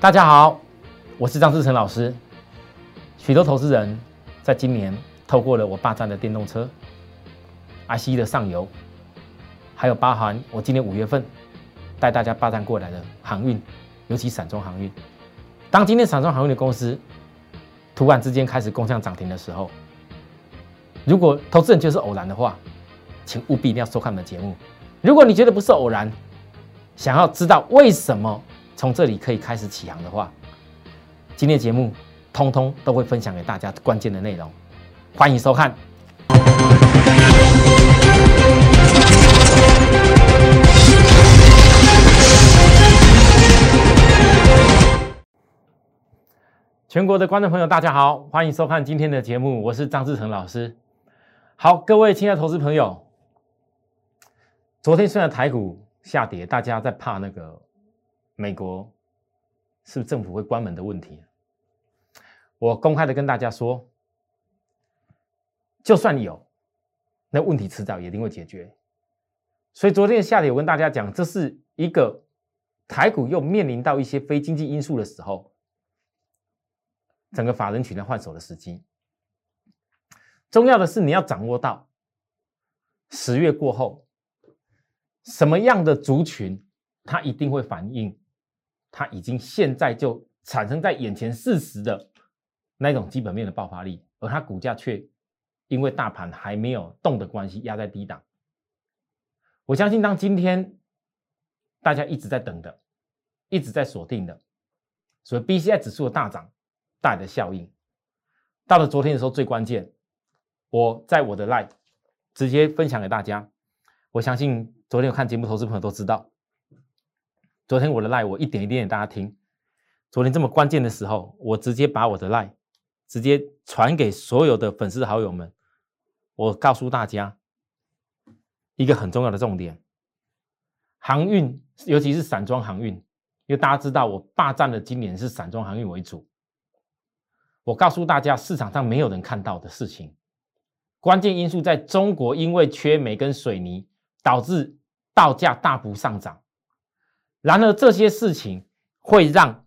大家好，我是张志成老师。许多投资人在今年透过了我霸占的电动车、IC 的上游，还有包含我今年五月份带大家霸占过来的航运，尤其散装航运。当今天散装航运的公司突然之间开始攻向涨停的时候，如果投资人觉得是偶然的话，请务必一定要收看我们的节目。如果你觉得不是偶然，想要知道为什么？从这里可以开始起航的话，今天节目通通都会分享给大家关键的内容，欢迎收看。全国的观众朋友，大家好，欢迎收看今天的节目，我是张志成老师。好，各位亲爱的投资朋友，昨天虽然台股下跌，大家在怕那个。美国是不是政府会关门的问题？我公开的跟大家说，就算有，那问题迟早也一定会解决。所以昨天的下跌，我跟大家讲，这是一个台股又面临到一些非经济因素的时候，整个法人群来换手的时机。重要的是你要掌握到十月过后，什么样的族群，它一定会反应。它已经现在就产生在眼前事实的那种基本面的爆发力，而它股价却因为大盘还没有动的关系压在低档。我相信，当今天大家一直在等的，一直在锁定的，所以 B C I 指数的大涨带来的效应，到了昨天的时候最关键，我在我的 Live 直接分享给大家。我相信昨天有看节目投资朋友都知道。昨天我的赖我一点一点给大家听。昨天这么关键的时候，我直接把我的赖直接传给所有的粉丝好友们。我告诉大家一个很重要的重点：航运，尤其是散装航运，因为大家知道我霸占的今年是散装航运为主。我告诉大家，市场上没有人看到的事情，关键因素在中国，因为缺煤跟水泥，导致道价大幅上涨。然而，这些事情会让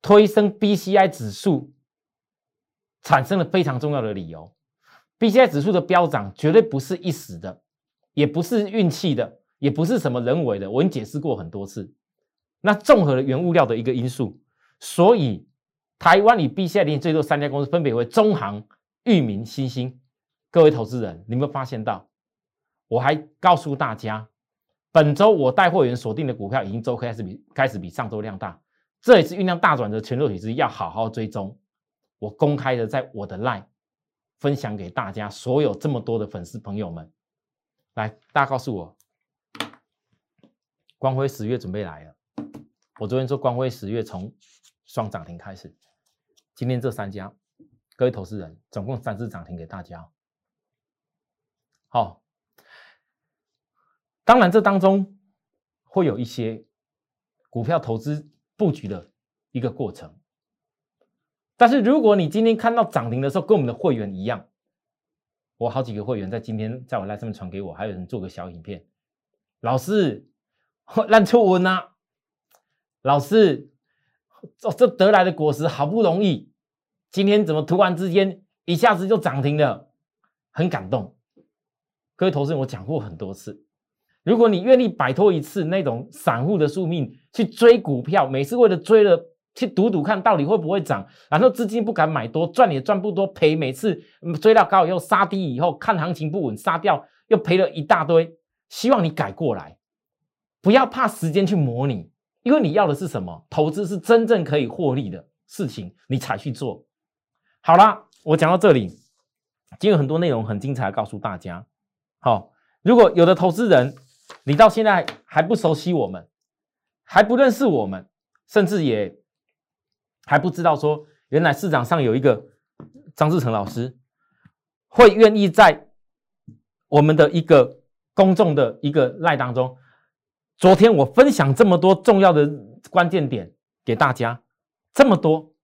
推升 BCI 指数产生了非常重要的理由。BCI 指数的飙涨绝对不是一时的，也不是运气的，也不是什么人为的。我已经解释过很多次。那综合了原物料的一个因素，所以台湾里 BCI 里最多三家公司分别为中航、裕民、新兴。各位投资人，你们发现到？我还告诉大家。本周我带货员锁定的股票已经周开始比开始比上周量大，这也是酝酿大转的全弱体质，要好好追踪。我公开的在我的 line 分享给大家，所有这么多的粉丝朋友们，来，大家告诉我，光辉十月准备来了。我昨天说光辉十月从双涨停开始，今天这三家，各位投资人总共三次涨停给大家，好。当然，这当中会有一些股票投资布局的一个过程。但是，如果你今天看到涨停的时候，跟我们的会员一样，我好几个会员在今天在我 live 上面传给我，还有人做个小影片。老师，烂出文呐！老师，这这得来的果实好不容易，今天怎么突然之间一下子就涨停了？很感动。各位投资人，我讲过很多次。如果你愿意摆脱一次那种散户的宿命，去追股票，每次为了追了去赌赌看到底会不会涨，然后资金不敢买多，赚也赚不多，赔每次追到高以后杀低以后看行情不稳杀掉，又赔了一大堆。希望你改过来，不要怕时间去磨你，因为你要的是什么？投资是真正可以获利的事情，你才去做。好啦，我讲到这里，今天有很多内容很精彩，告诉大家。好，如果有的投资人。你到现在还不熟悉我们，还不认识我们，甚至也还不知道说，原来市场上有一个张志成老师，会愿意在我们的一个公众的一个赖当中，昨天我分享这么多重要的关键点给大家，这么多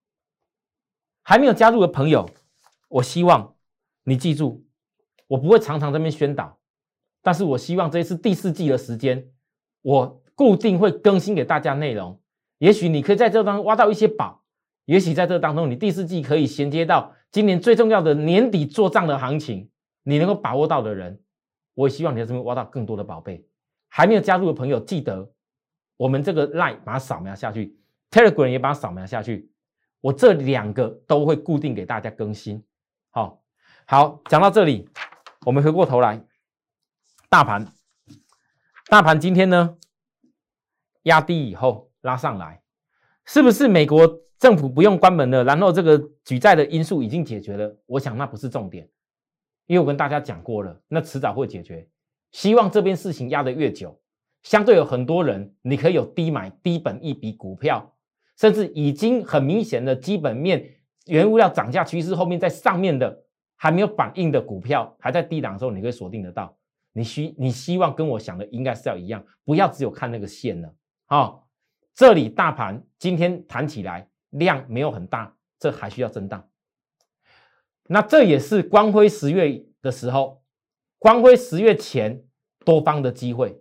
还没有加入的朋友，我希望你记住，我不会常常这边宣导。但是我希望这一次第四季的时间，我固定会更新给大家内容。也许你可以在这当中挖到一些宝，也许在这当中，你第四季可以衔接到今年最重要的年底做账的行情，你能够把握到的人，我也希望你在这边挖到更多的宝贝。还没有加入的朋友，记得我们这个 line 把它扫描下去，Telegram 也把它扫描下去，我这两个都会固定给大家更新。好，好，讲到这里，我们回过头来，大盘，大盘今天呢压低以后。拉上来，是不是美国政府不用关门了？然后这个举债的因素已经解决了？我想那不是重点，因为我跟大家讲过了，那迟早会解决。希望这边事情压得越久，相对有很多人，你可以有低买低本一笔股票，甚至已经很明显的基本面、原物料涨价趋势后面在上面的还没有反应的股票，还在低档的时候，你可以锁定得到。你希你希望跟我想的应该是要一样，不要只有看那个线了啊。这里大盘今天弹起来量没有很大，这还需要震荡。那这也是光辉十月的时候，光辉十月前多方的机会。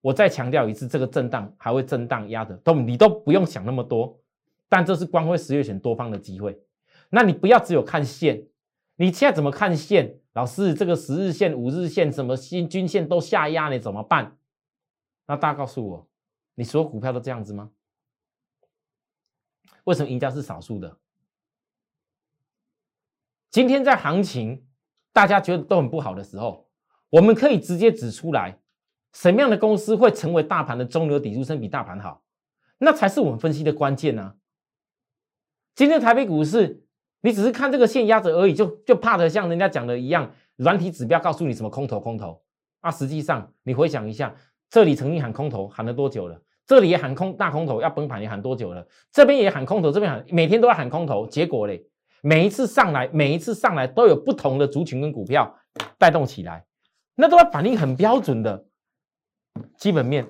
我再强调一次，这个震荡还会震荡压的，都你都不用想那么多。但这是光辉十月前多方的机会。那你不要只有看线，你现在怎么看线？老师，这个十日线、五日线、什么新均线都下压，你怎么办？那大家告诉我。你所有股票都这样子吗？为什么赢家是少数的？今天在行情大家觉得都很不好的时候，我们可以直接指出来，什么样的公司会成为大盘的中流砥柱，升比大盘好，那才是我们分析的关键呢。今天台北股市，你只是看这个线压着而已，就就怕的像人家讲的一样，软体指标告诉你什么空头空头啊，实际上你回想一下，这里曾经喊空头喊了多久了？这里也喊空大空头要崩盘，你喊多久了？这边也喊空头，这边喊每天都要喊空头，结果嘞，每一次上来，每一次上来都有不同的族群跟股票带动起来，那都要反应很标准的基本面，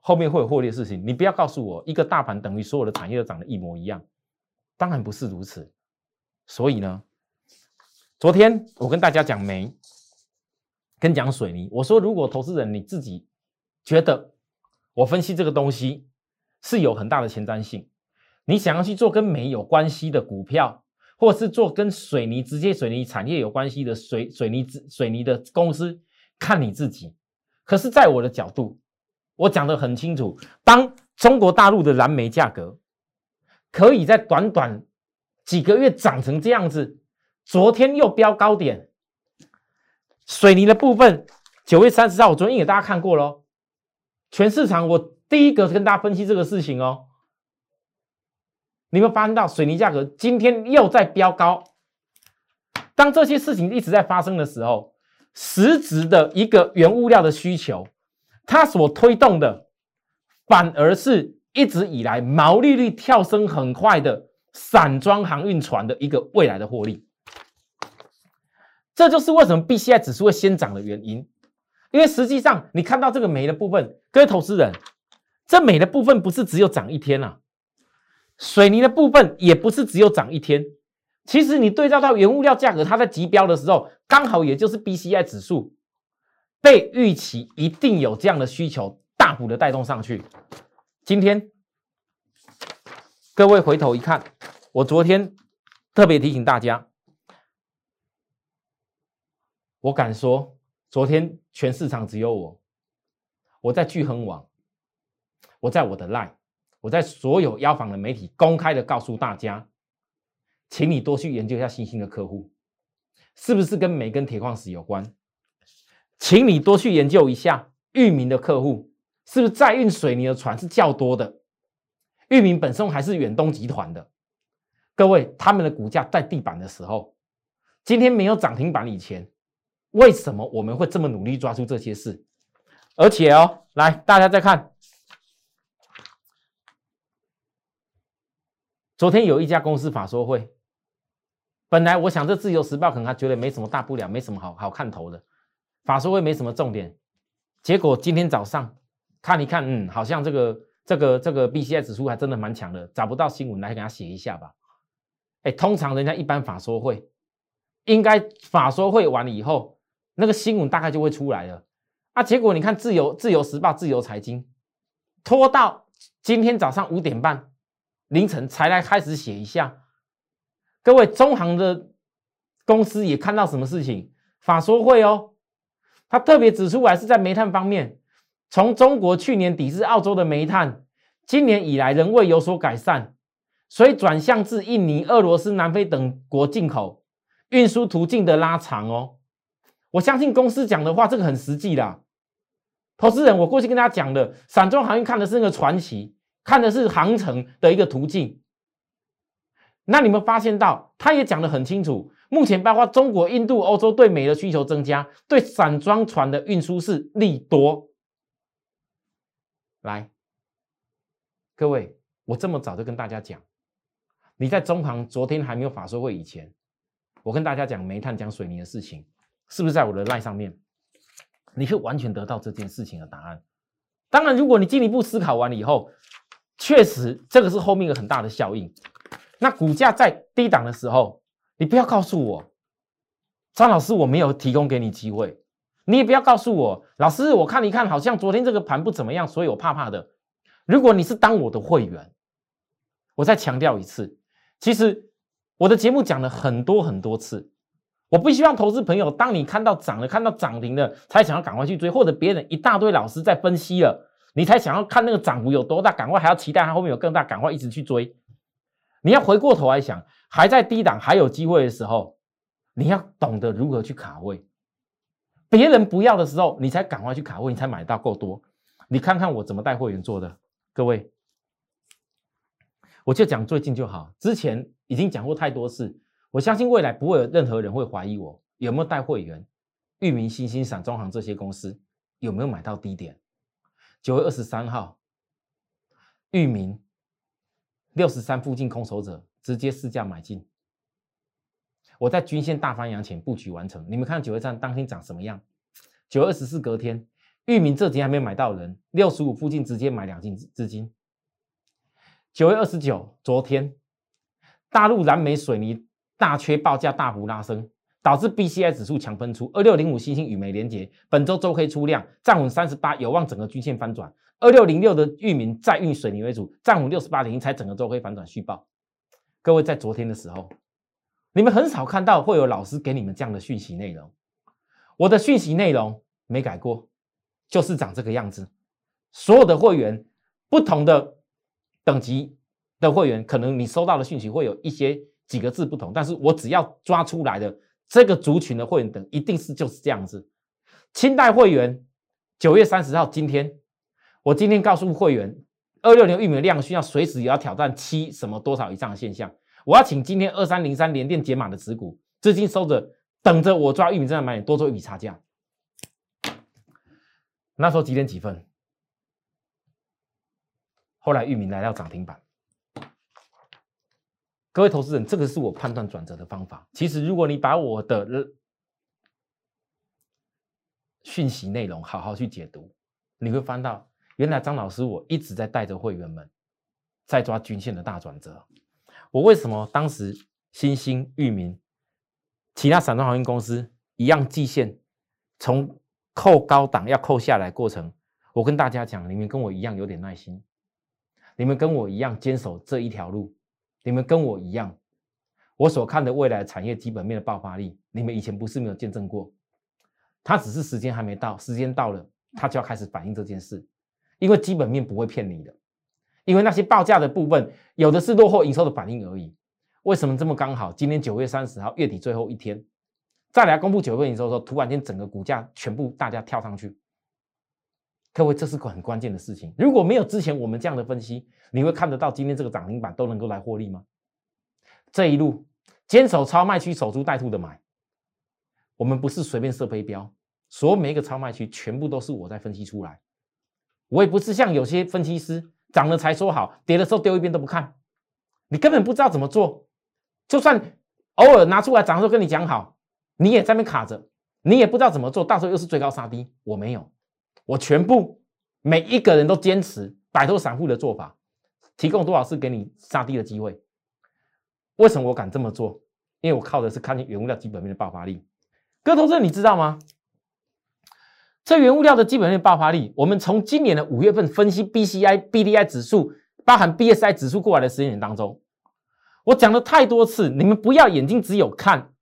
后面会有获利的事情。你不要告诉我一个大盘等于所有的产业都涨得一模一样，当然不是如此。所以呢，昨天我跟大家讲煤，跟讲水泥，我说如果投资人你自己觉得。我分析这个东西是有很大的前瞻性。你想要去做跟煤有关系的股票，或是做跟水泥直接水泥产业有关系的水水泥水泥的公司，看你自己。可是，在我的角度，我讲的很清楚：当中国大陆的燃煤价格可以在短短几个月涨成这样子，昨天又飙高点，水泥的部分，九月三十号，我昨天给大家看过喽。全市场，我第一个跟大家分析这个事情哦。你们发现到水泥价格今天又在飙高？当这些事情一直在发生的时候，实质的一个原物料的需求，它所推动的，反而是一直以来毛利率跳升很快的散装航运船的一个未来的获利。这就是为什么 B C I 指数会先涨的原因。因为实际上，你看到这个煤的部分，各位投资人，这煤的部分不是只有涨一天啊，水泥的部分也不是只有涨一天。其实你对照到原物料价格，它在急飙的时候，刚好也就是 B C I 指数被预期一定有这样的需求，大幅的带动上去。今天各位回头一看，我昨天特别提醒大家，我敢说。昨天全市场只有我，我在聚亨网，我在我的 line，我在所有邀访的媒体公开的告诉大家，请你多去研究一下新兴的客户，是不是跟煤跟铁矿石有关？请你多去研究一下域名的客户，是不是在运水泥的船是较多的？域名本身还是远东集团的？各位，他们的股价在地板的时候，今天没有涨停板以前。为什么我们会这么努力抓住这些事？而且哦，来大家再看，昨天有一家公司法说会，本来我想这自由时报可能他觉得没什么大不了，没什么好好看头的，法说会没什么重点，结果今天早上看一看，嗯，好像这个这个这个 B C I 指数还真的蛮强的，找不到新闻来给他写一下吧。哎，通常人家一般法说会，应该法说会完了以后。那个新闻大概就会出来了啊！结果你看，自由自由时报、自由财经拖到今天早上五点半凌晨才来开始写一下。各位中行的公司也看到什么事情？法说会哦，他特别指出来是在煤炭方面，从中国去年抵制澳洲的煤炭，今年以来仍未有所改善，所以转向至印尼、俄罗斯、南非等国进口，运输途径的拉长哦。我相信公司讲的话，这个很实际的。投资人，我过去跟大家讲的，散装航运看的是那个传奇，看的是航程的一个途径。那你们发现到，他也讲得很清楚，目前包括中国、印度、欧洲对煤的需求增加，对散装船的运输是利多。来，各位，我这么早就跟大家讲，你在中行昨天还没有法说会以前，我跟大家讲煤炭、讲水泥的事情，是不是在我的 line 上面？你会完全得到这件事情的答案。当然，如果你进一步思考完了以后，确实这个是后面一个很大的效应。那股价在低档的时候，你不要告诉我，张老师我没有提供给你机会，你也不要告诉我，老师我看一看，好像昨天这个盘不怎么样，所以我怕怕的。如果你是当我的会员，我再强调一次，其实我的节目讲了很多很多次，我不希望投资朋友当你看到涨了、看到涨停了，才想要赶快去追，或者别人一大堆老师在分析了，你才想要看那个涨幅有多大，赶快还要期待它后面有更大，赶快一直去追。你要回过头来想，还在低档还有机会的时候，你要懂得如何去卡位。别人不要的时候，你才赶快去卡位，你才买到够多。你看看我怎么带会员做的，各位，我就讲最近就好。之前已经讲过太多次，我相信未来不会有任何人会怀疑我有没有带会员。裕民、新兴、散中行这些公司有没有买到低点？九月二十三号，裕民。六十三附近空手者直接试价买进，我在均线大翻阳前布局完成。你们看九月三当天涨什么样？九月二十四隔天，域名这几天还没买到人，六十五附近直接买两进资金。九月二十九昨天，大陆燃煤水泥大缺报价大幅拉升，导致 BCI 指数强喷出。二六零五新兴与煤连接，本周周黑出量站稳三十八，有望整个均线翻转。二六零六的域名再运水泥为主，站稳六十八点，才整个周黑反转续报。各位在昨天的时候，你们很少看到会有老师给你们这样的讯息内容。我的讯息内容没改过，就是长这个样子。所有的会员，不同的等级的会员，可能你收到的讯息会有一些几个字不同，但是我只要抓出来的这个族群的会员等，一定是就是这样子。清代会员九月三十号今天。我今天告诉会员，二六零玉米的量需要随时也要挑战七什么多少以上的现象。我要请今天二三零三连电解码的持股资金收着，等着我抓玉米正在买，多做一笔差价。那时候几点几分？后来玉米来到涨停板。各位投资人，这个是我判断转折的方法。其实，如果你把我的讯息内容好好去解读，你会翻到。原来张老师，我一直在带着会员们在抓均线的大转折。我为什么当时新兴、域名、其他散装航运公司一样季线从扣高档要扣下来过程？我跟大家讲，你们跟我一样有点耐心，你们跟我一样坚守这一条路，你们跟我一样，我所看的未来产业基本面的爆发力，你们以前不是没有见证过，它只是时间还没到，时间到了，它就要开始反映这件事。因为基本面不会骗你的，因为那些报价的部分有的是落后营收的反应而已。为什么这么刚好？今年九月三十号月底最后一天，再来公布九月份营收的时候，突然间整个股价全部大家跳上去。各位，这是个很关键的事情。如果没有之前我们这样的分析，你会看得到今天这个涨停板都能够来获利吗？这一路坚守超卖区，守株待兔的买。我们不是随便设飞镖，所有每一个超卖区全部都是我在分析出来。我也不是像有些分析师涨了才说好，跌的时候丢一边都不看，你根本不知道怎么做。就算偶尔拿出来涨的时候跟你讲好，你也在那边卡着，你也不知道怎么做，到时候又是追高杀低。我没有，我全部每一个人都坚持摆脱散户的做法，提供多少次给你杀低的机会。为什么我敢这么做？因为我靠的是看见原物料基本面的爆发力。各位同志，你知道吗？这原物料的基本面爆发力，我们从今年的五月份分析 BCI、BDI 指数，包含 BSI 指数过来的时间点当中，我讲了太多次，你们不要眼睛只有看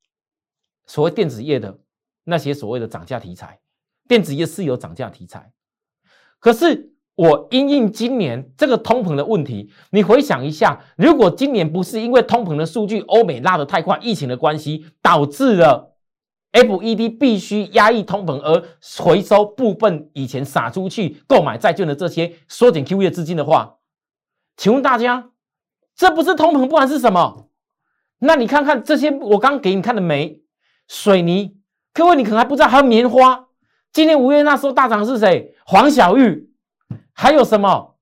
所谓电子业的那些所谓的涨价题材，电子业是有涨价题材，可是我因应今年这个通膨的问题，你回想一下，如果今年不是因为通膨的数据欧美拉得太快，疫情的关系导致了。FED 必须压抑通膨而回收部分以前撒出去购买债券的这些缩减 QE 的资金的话，请问大家，这不是通膨，不然是什么？那你看看这些我刚给你看的煤、水泥，各位你可能还不知道，还有棉花。今年五月那时候大涨是谁？黄小玉，还有什么？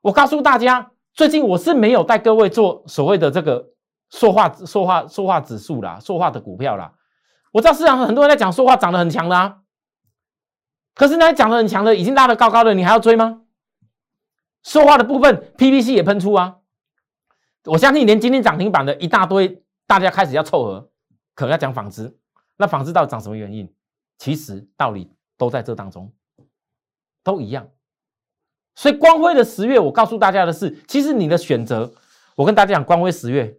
我告诉大家，最近我是没有带各位做所谓的这个说话、说话、说话指数啦，说话的股票啦。我知道市场上很多人在讲说话涨得很强的啊，可是那讲得很强的已经拉得高高的，你还要追吗？说话的部分，PVC 也喷出啊，我相信连今天涨停板的一大堆，大家开始要凑合，可能要讲纺织，那纺织到底涨什么原因？其实道理都在这当中，都一样。所以光辉的十月，我告诉大家的是，其实你的选择，我跟大家讲，光辉十月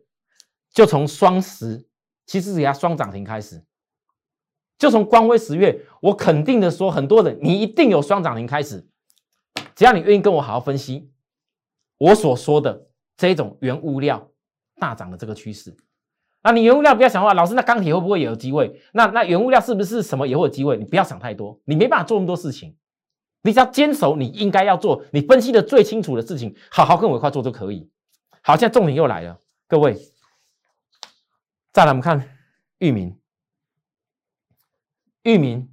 就从双十，其实只要双涨停开始。就从光辉十月，我肯定的说，很多人你一定有双涨停开始。只要你愿意跟我好好分析我所说的这种原物料大涨的这个趋势，那你原物料不要想话，老师那钢铁会不会也有机会？那那原物料是不是什么也会有机会？你不要想太多，你没办法做那么多事情，你只要坚守你应该要做，你分析的最清楚的事情，好好跟我一块做就可以。好，现在重点又来了，各位，再来我们看域名。域名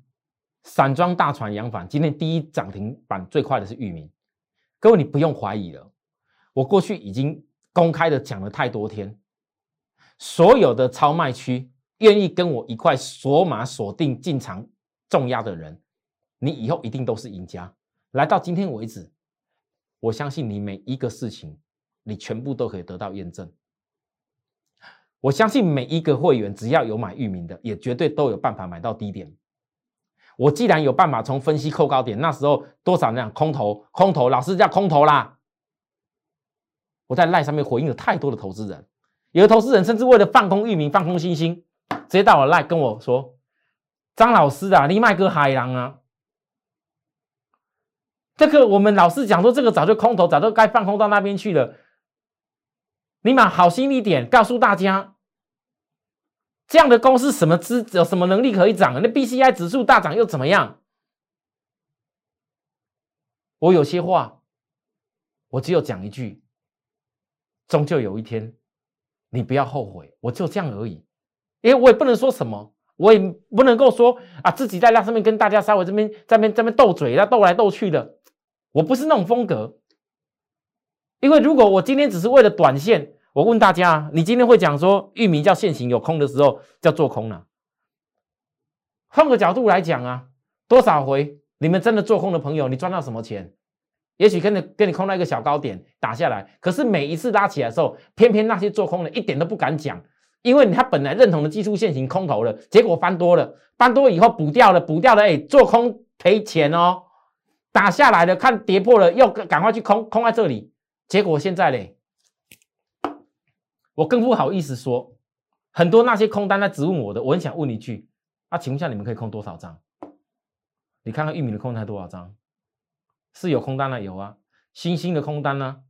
散装大船扬帆，今天第一涨停板最快的是域名。各位，你不用怀疑了，我过去已经公开的讲了太多天，所有的超卖区愿意跟我一块锁码锁定进场重压的人，你以后一定都是赢家。来到今天为止，我相信你每一个事情，你全部都可以得到验证。我相信每一个会员只要有买域名的，也绝对都有办法买到低点。我既然有办法从分析扣高点，那时候多少那空头，空头老师叫空头啦。我在赖上面回应了太多的投资人，有的投资人甚至为了放空域名、放空星星，直接到我赖跟我说：“张老师啊，你卖个海洋啊！”这个我们老师讲说，这个早就空头，早就该放空到那边去了。你嘛好心一点，告诉大家。这样的公司什么资有什么能力可以涨？那 B C I 指数大涨又怎么样？我有些话，我只有讲一句：终究有一天，你不要后悔。我就这样而已，因为我也不能说什么，我也不能够说啊，自己在那上面跟大家稍微这边这边这边斗嘴，那斗来斗去的，我不是那种风格。因为如果我今天只是为了短线，我问大家，你今天会讲说域名叫现行有空的时候叫做空了？换个角度来讲啊，多少回你们真的做空的朋友，你赚到什么钱？也许跟你跟你空到一个小高点打下来，可是每一次拉起来的时候，偏偏那些做空的一点都不敢讲，因为他本来认同的技术线型空头了，结果翻多了，翻多以后补掉了，补掉了，哎，做空赔钱哦，打下来了，看跌破了，又赶快去空空在这里，结果现在嘞。我更不好意思说，很多那些空单在质问我的，我很想问一句：啊，请问一下，你们可以空多少张？你看看玉米的空单多少张？是有空单了，有啊，新兴的空单呢？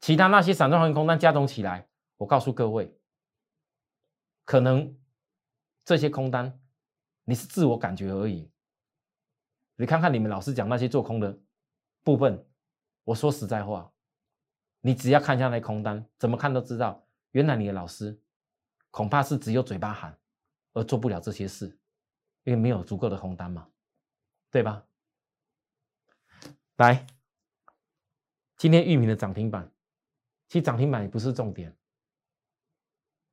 其他那些散装航运空单加总起来，我告诉各位，可能这些空单你是自我感觉而已。你看看你们老师讲那些做空的部分，我说实在话，你只要看一下那空单，怎么看都知道。原来你的老师恐怕是只有嘴巴喊，而做不了这些事，因为没有足够的空单嘛，对吧？来，今天玉米的涨停板，其实涨停板也不是重点，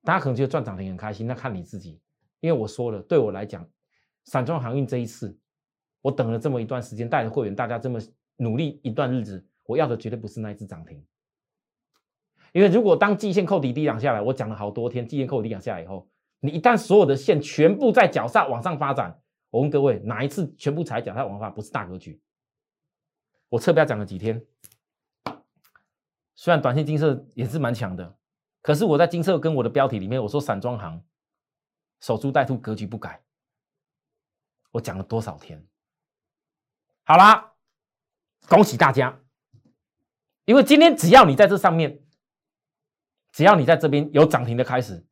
大家可能觉得赚涨停很开心，那看你自己。因为我说了，对我来讲，散装航运这一次，我等了这么一段时间，带着会员大家这么努力一段日子，我要的绝对不是那一只涨停。因为如果当季线扣底低档下来，我讲了好多天，季线扣底低档下来以后，你一旦所有的线全部在脚下往上发展，我问各位，哪一次全部踩脚踏玩法不是大格局？我侧标讲了几天，虽然短线金色也是蛮强的，可是我在金色跟我的标题里面我说散装行守株待兔，格局不改。我讲了多少天？好啦，恭喜大家，因为今天只要你在这上面，只要你在这边有涨停的开始，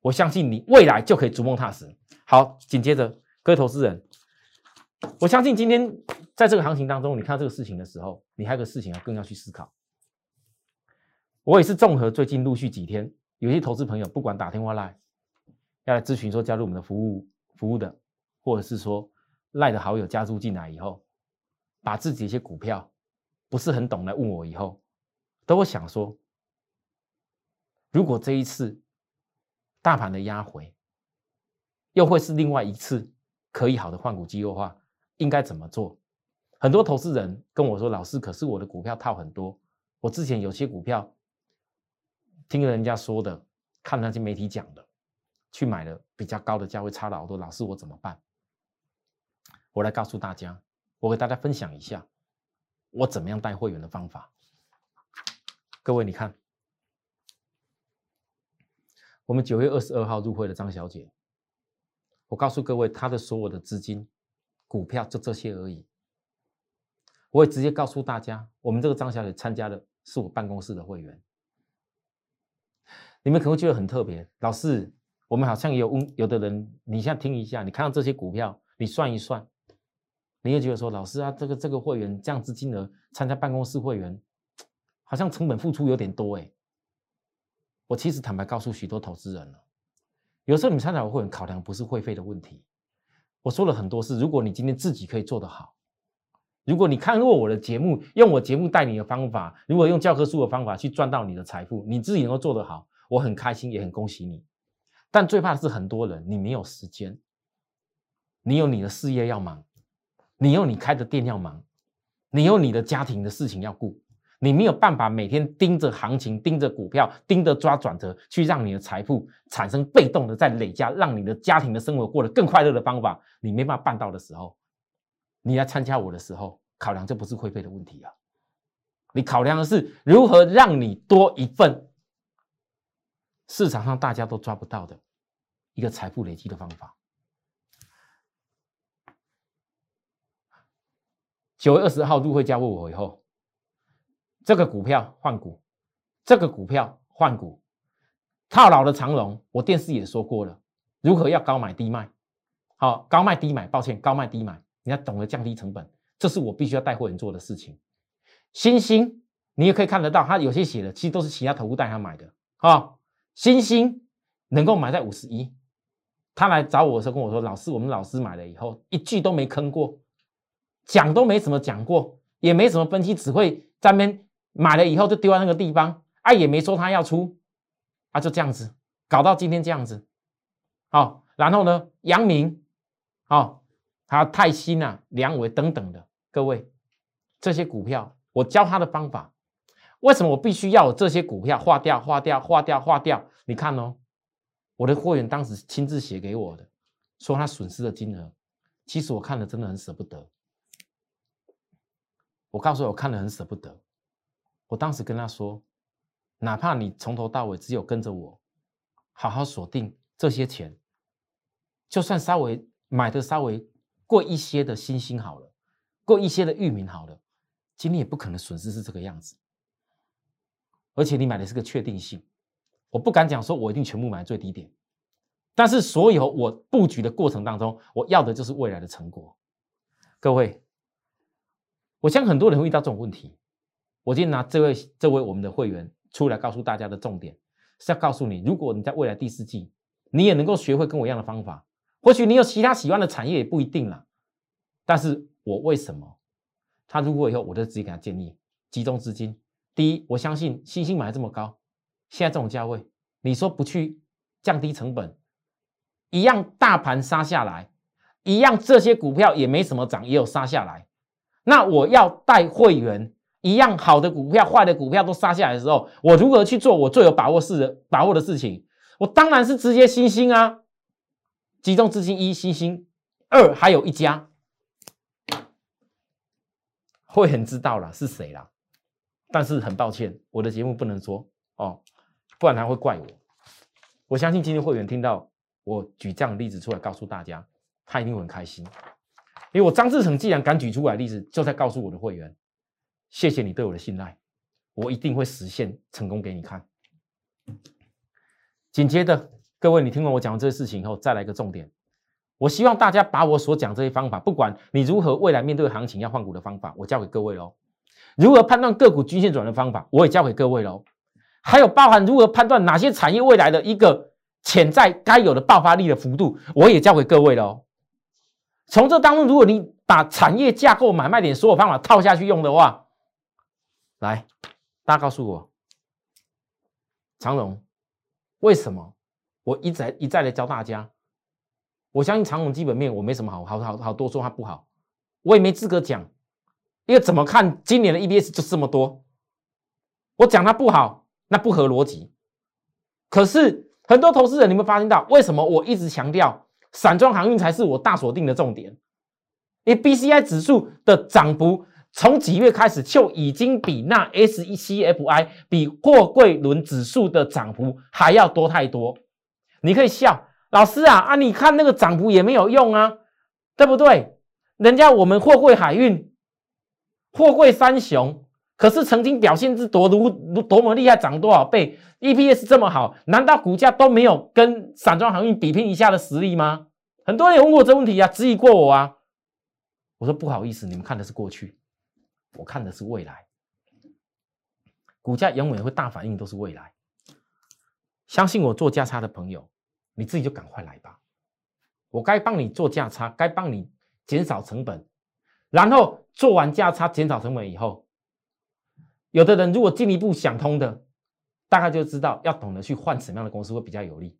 我相信你未来就可以逐梦踏实。好，紧接着各位投资人，我相信今天在这个行情当中，你看到这个事情的时候，你还有个事情要更要去思考。我也是综合最近陆续几天，有些投资朋友不管打电话来要来咨询说加入我们的服务服务的，或者是说赖的好友加入进来以后。把自己一些股票不是很懂来问我以后，都会想说：如果这一次大盘的压回，又会是另外一次可以好的换股机会的话，应该怎么做？很多投资人跟我说：“老师，可是我的股票套很多，我之前有些股票听人家说的，看那些媒体讲的，去买了比较高的价位，差了好多。老师，我怎么办？”我来告诉大家。我给大家分享一下我怎么样带会员的方法。各位，你看，我们九月二十二号入会的张小姐，我告诉各位，她的所有的资金、股票就这些而已。我也直接告诉大家，我们这个张小姐参加的是我办公室的会员。你们可能会觉得很特别，老师，我们好像有有的人，你现在听一下，你看到这些股票，你算一算。你也觉得说，老师啊，这个这个会员这样子金额参加办公室会员，好像成本付出有点多哎。我其实坦白告诉许多投资人了，有时候你参加我会员考量不是会费的问题。我说了很多次，如果你今天自己可以做得好，如果你看过我的节目，用我节目带你的方法，如果用教科书的方法去赚到你的财富，你自己能够做得好，我很开心，也很恭喜你。但最怕的是很多人，你没有时间，你有你的事业要忙。你有你开的店要忙，你有你的家庭的事情要顾，你没有办法每天盯着行情、盯着股票、盯着抓转折，去让你的财富产生被动的在累加，让你的家庭的生活过得更快乐的方法，你没办法办到的时候，你来参加我的时候，考量这不是会费的问题啊，你考量的是如何让你多一份市场上大家都抓不到的一个财富累积的方法。九月二十号入会加入我以后，这个股票换股，这个股票换股，套牢的长龙，我电视也说过了，如何要高买低卖，好高卖低买，抱歉高卖低买，你要懂得降低成本，这是我必须要带会员做的事情。星星你也可以看得到，他有些写的其实都是其他投顾带他买的，啊，星星能够买在五十一，他来找我的时候跟我说，老师我们老师买了以后一句都没坑过。讲都没怎么讲过，也没什么分析，只会在那边买了以后就丢在那个地方，啊，也没说他要出，啊，就这样子搞到今天这样子，好，然后呢，阳明，好，还有泰兴啊、梁伟等等的各位，这些股票我教他的方法，为什么我必须要这些股票划掉、划掉、划掉、划掉？你看哦，我的会员当时亲自写给我的，说他损失的金额，其实我看了真的很舍不得。我告诉我看了很舍不得，我当时跟他说，哪怕你从头到尾只有跟着我，好好锁定这些钱，就算稍微买的稍微贵一些的星星好了，贵一些的域名好了，今天也不可能损失是这个样子。而且你买的是个确定性，我不敢讲说我一定全部买最低点，但是所有我布局的过程当中，我要的就是未来的成果，各位。我相信很多人会遇到这种问题。我今天拿这位这位我们的会员出来告诉大家的重点，是要告诉你，如果你在未来第四季，你也能够学会跟我一样的方法，或许你有其他喜欢的产业也不一定啦。但是我为什么？他如果以后我就直接给他建议，集中资金。第一，我相信新兴买这么高，现在这种价位，你说不去降低成本，一样大盘杀下来，一样这些股票也没什么涨，也有杀下来。那我要带会员一样好的股票，坏的股票都杀下来的时候，我如何去做我最有把握事把握的事情？我当然是直接新兴啊，集中资金一新兴，二还有一家，会很知道了是谁啦。但是很抱歉，我的节目不能说哦，不然他会怪我。我相信今天会员听到我举这样例子出来告诉大家，他一定会很开心。因为我张志成既然敢举出来例子，就在告诉我的会员，谢谢你对我的信赖，我一定会实现成功给你看。紧接着，各位，你听完我讲这些事情以后，再来一个重点。我希望大家把我所讲这些方法，不管你如何未来面对行情要换股的方法，我教给各位喽。如何判断个股均线转的方法，我也教给各位喽。还有包含如何判断哪些产业未来的一个潜在该有的爆发力的幅度，我也教给各位喽。从这当中，如果你把产业架构、买卖点所有方法套下去用的话，来，大家告诉我，长荣。为什么我一再一再的教大家？我相信长虹基本面我没什么好好好好多说它不好，我也没资格讲，因为怎么看今年的 EBS 就这么多，我讲它不好那不合逻辑。可是很多投资人，你们发现到为什么我一直强调散装航运才是我大锁定的重点？因为 BCI 指数的涨幅。从几月开始就已经比那 S E C F I 比货柜轮指数的涨幅还要多太多。你可以笑，老师啊啊！你看那个涨幅也没有用啊，对不对？人家我们货柜海运、货柜三雄，可是曾经表现之多如多么厉害，涨多少倍，E P S 这么好，难道股价都没有跟散装航运比拼一下的实力吗？很多人问过这问题啊，质疑过我啊。我说不好意思，你们看的是过去。我看的是未来，股价永远会大反应，都是未来。相信我做价差的朋友，你自己就赶快来吧。我该帮你做价差，该帮你减少成本，然后做完价差减少成本以后，有的人如果进一步想通的，大概就知道要懂得去换什么样的公司会比较有利。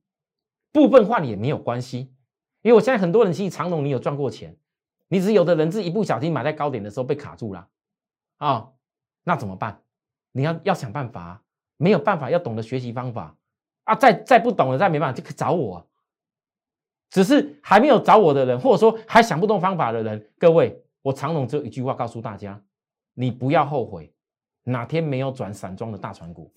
部分换也没有关系，因为我现在很多人其实长隆你有赚过钱，你只是有的人是一不小心买在高点的时候被卡住了。啊，那怎么办？你要要想办法，没有办法要懂得学习方法啊！再再不懂了，再没办法就可以找我。只是还没有找我的人，或者说还想不通方法的人，各位，我长龙只有一句话告诉大家：你不要后悔，哪天没有转散装的大船股，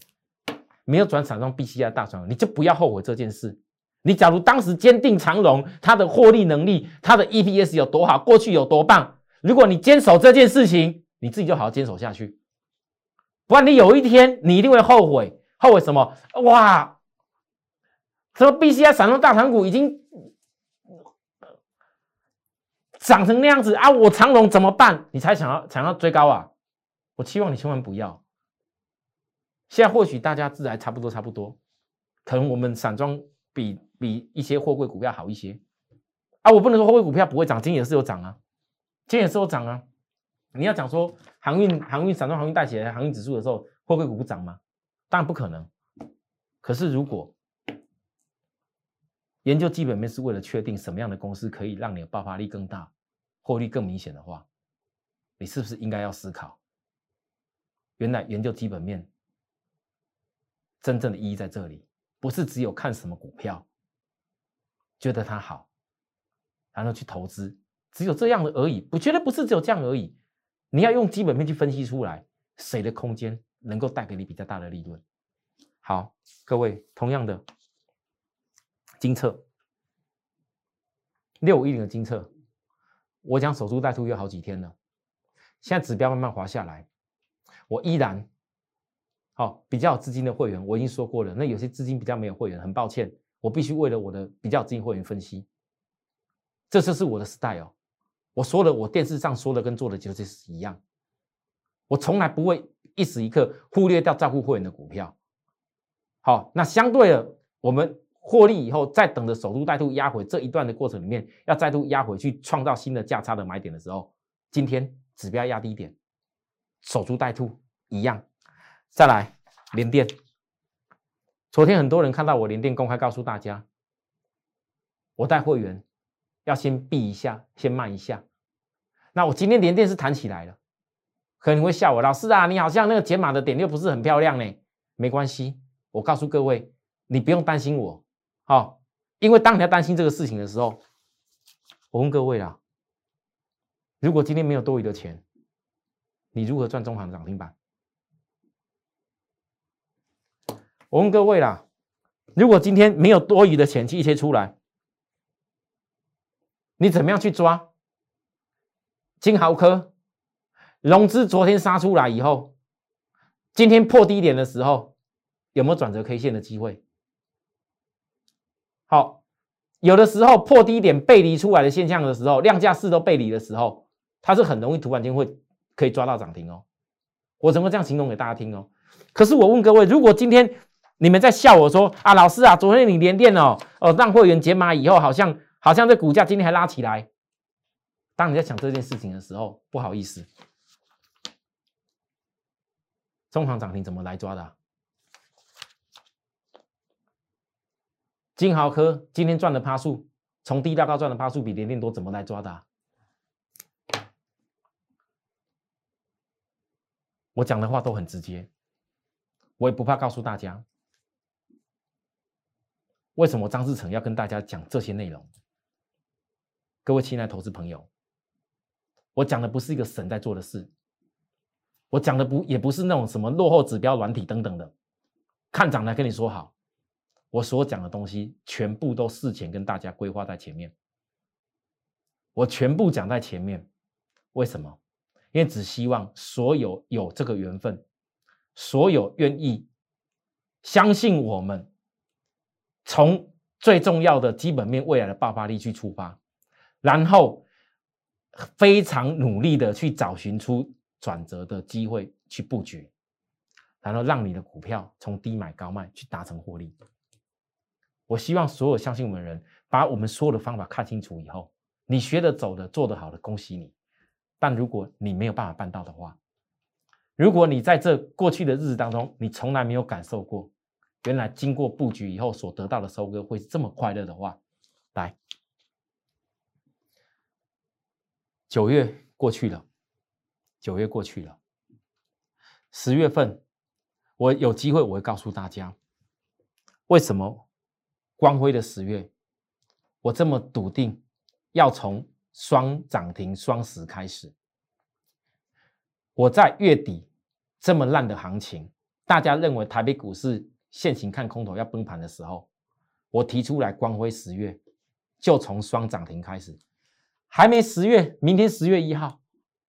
没有转散装 B C I 大船，你就不要后悔这件事。你假如当时坚定长荣，它的获利能力，它的 E P S 有多好，过去有多棒，如果你坚守这件事情。你自己就好好坚守下去，不然你有一天你一定会后悔。后悔什么？哇，什么 B C I 散装大盘股已经涨成那样子啊！我长龙怎么办？你才想要想要追高啊？我期望你千万不要。现在或许大家自然差不多差不多，可能我们散装比比一些货柜股票好一些啊！我不能说货柜股票不会涨，今天也是有涨啊，今天也是有涨啊。你要讲说航运、航运、散装航运带起来航运指数的时候，货柜股不涨吗？当然不可能。可是如果研究基本面是为了确定什么样的公司可以让你的爆发力更大、获利更明显的话，你是不是应该要思考？原来研究基本面真正的意义在这里，不是只有看什么股票，觉得它好，然后去投资，只有这样的而已。我觉得不是只有这样而已。你要用基本面去分析出来，谁的空间能够带给你比较大的利润？好，各位，同样的，金策六五一零的金策，我讲守株待兔有好几天了，现在指标慢慢滑下来，我依然好比较有资金的会员，我已经说过了，那有些资金比较没有会员，很抱歉，我必须为了我的比较资金会员分析，这就是我的 style。我说的，我电视上说的跟做的就是一样。我从来不会一时一刻忽略掉照顾会员的股票。好，那相对的，我们获利以后，再等着守株待兔压回这一段的过程里面，要再度压回去创造新的价差的买点的时候，今天指标压低点，守株待兔一样。再来连电，昨天很多人看到我连电公开告诉大家，我带会员。要先避一下，先慢一下。那我今天连电是弹起来了，可能你会笑我，老师啊，你好像那个解码的点又不是很漂亮呢。没关系，我告诉各位，你不用担心我，好，因为当你要担心这个事情的时候，我问各位啦，如果今天没有多余的钱，你如何赚中行涨停板？我问各位啦，如果今天没有多余的钱去一些出来，你怎么样去抓？金豪科融资昨天杀出来以后，今天破低点的时候，有没有转折 K 线的机会？好，有的时候破低点背离出来的现象的时候，量价势都背离的时候，它是很容易突然间会可以抓到涨停哦。我怎么这样形容给大家听哦？可是我问各位，如果今天你们在笑我说啊，老师啊，昨天你连电哦哦让会员解码以后，好像好像这股价今天还拉起来。当你在想这件事情的时候，不好意思，中行涨停怎么来抓的？金豪科今天赚的趴数，从低到高赚的趴数比联电多，怎么来抓的？我讲的话都很直接，我也不怕告诉大家，为什么张志成要跟大家讲这些内容。各位亲爱的投资朋友。我讲的不是一个神在做的事，我讲的不也不是那种什么落后指标软体等等的，看涨来跟你说好，我所讲的东西全部都事前跟大家规划在前面，我全部讲在前面，为什么？因为只希望所有有这个缘分，所有愿意相信我们，从最重要的基本面未来的爆发力去出发，然后。非常努力的去找寻出转折的机会去布局，然后让你的股票从低买高卖去达成获利。我希望所有相信我们的人，把我们所有的方法看清楚以后，你学的、走的、做得好的，恭喜你。但如果你没有办法办到的话，如果你在这过去的日子当中，你从来没有感受过，原来经过布局以后所得到的收割会是这么快乐的话，来。九月过去了，九月过去了，十月份我有机会我会告诉大家，为什么光辉的十月我这么笃定要从双涨停双十开始。我在月底这么烂的行情，大家认为台北股市现行看空头要崩盘的时候，我提出来光辉十月就从双涨停开始。还没十月，明天十月一号，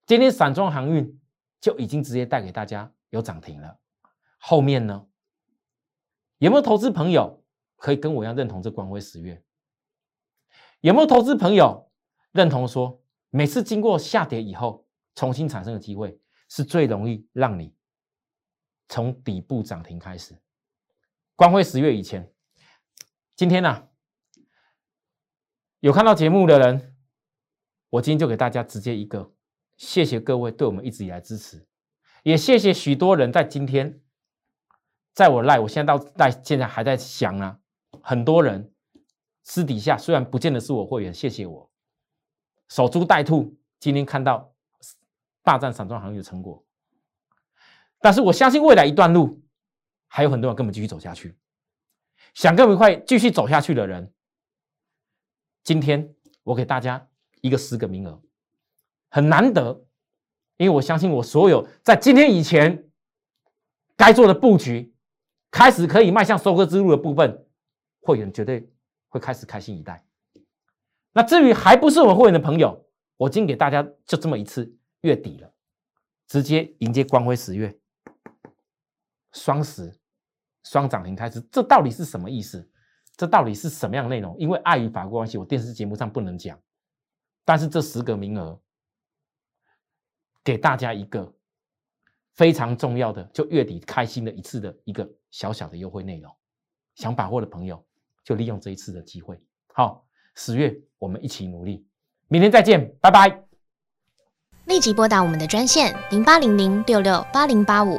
今天散装航运就已经直接带给大家有涨停了。后面呢，有没有投资朋友可以跟我一样认同这光辉十月？有没有投资朋友认同说，每次经过下跌以后重新产生的机会，是最容易让你从底部涨停开始？光辉十月以前，今天呢，有看到节目的人。我今天就给大家直接一个，谢谢各位对我们一直以来支持，也谢谢许多人在今天，在我赖，我现在到赖现在还在想啊，很多人私底下虽然不见得是我会员，谢谢我守株待兔，今天看到霸占散装行业的成果，但是我相信未来一段路还有很多人跟我们继续走下去，想跟我们一块继续走下去的人，今天我给大家。一个十个名额很难得，因为我相信我所有在今天以前该做的布局，开始可以迈向收割之路的部分，会员绝对会开始开心以待。那至于还不是我会员的朋友，我今天给大家就这么一次，月底了，直接迎接光辉十月，双十双涨停开始，这到底是什么意思？这到底是什么样的内容？因为碍于法规关系，我电视节目上不能讲。但是这十个名额，给大家一个非常重要的，就月底开心的一次的一个小小的优惠内容，想把握的朋友就利用这一次的机会。好，十月我们一起努力，明天再见，拜拜。立即拨打我们的专线零八零零六六八零八五。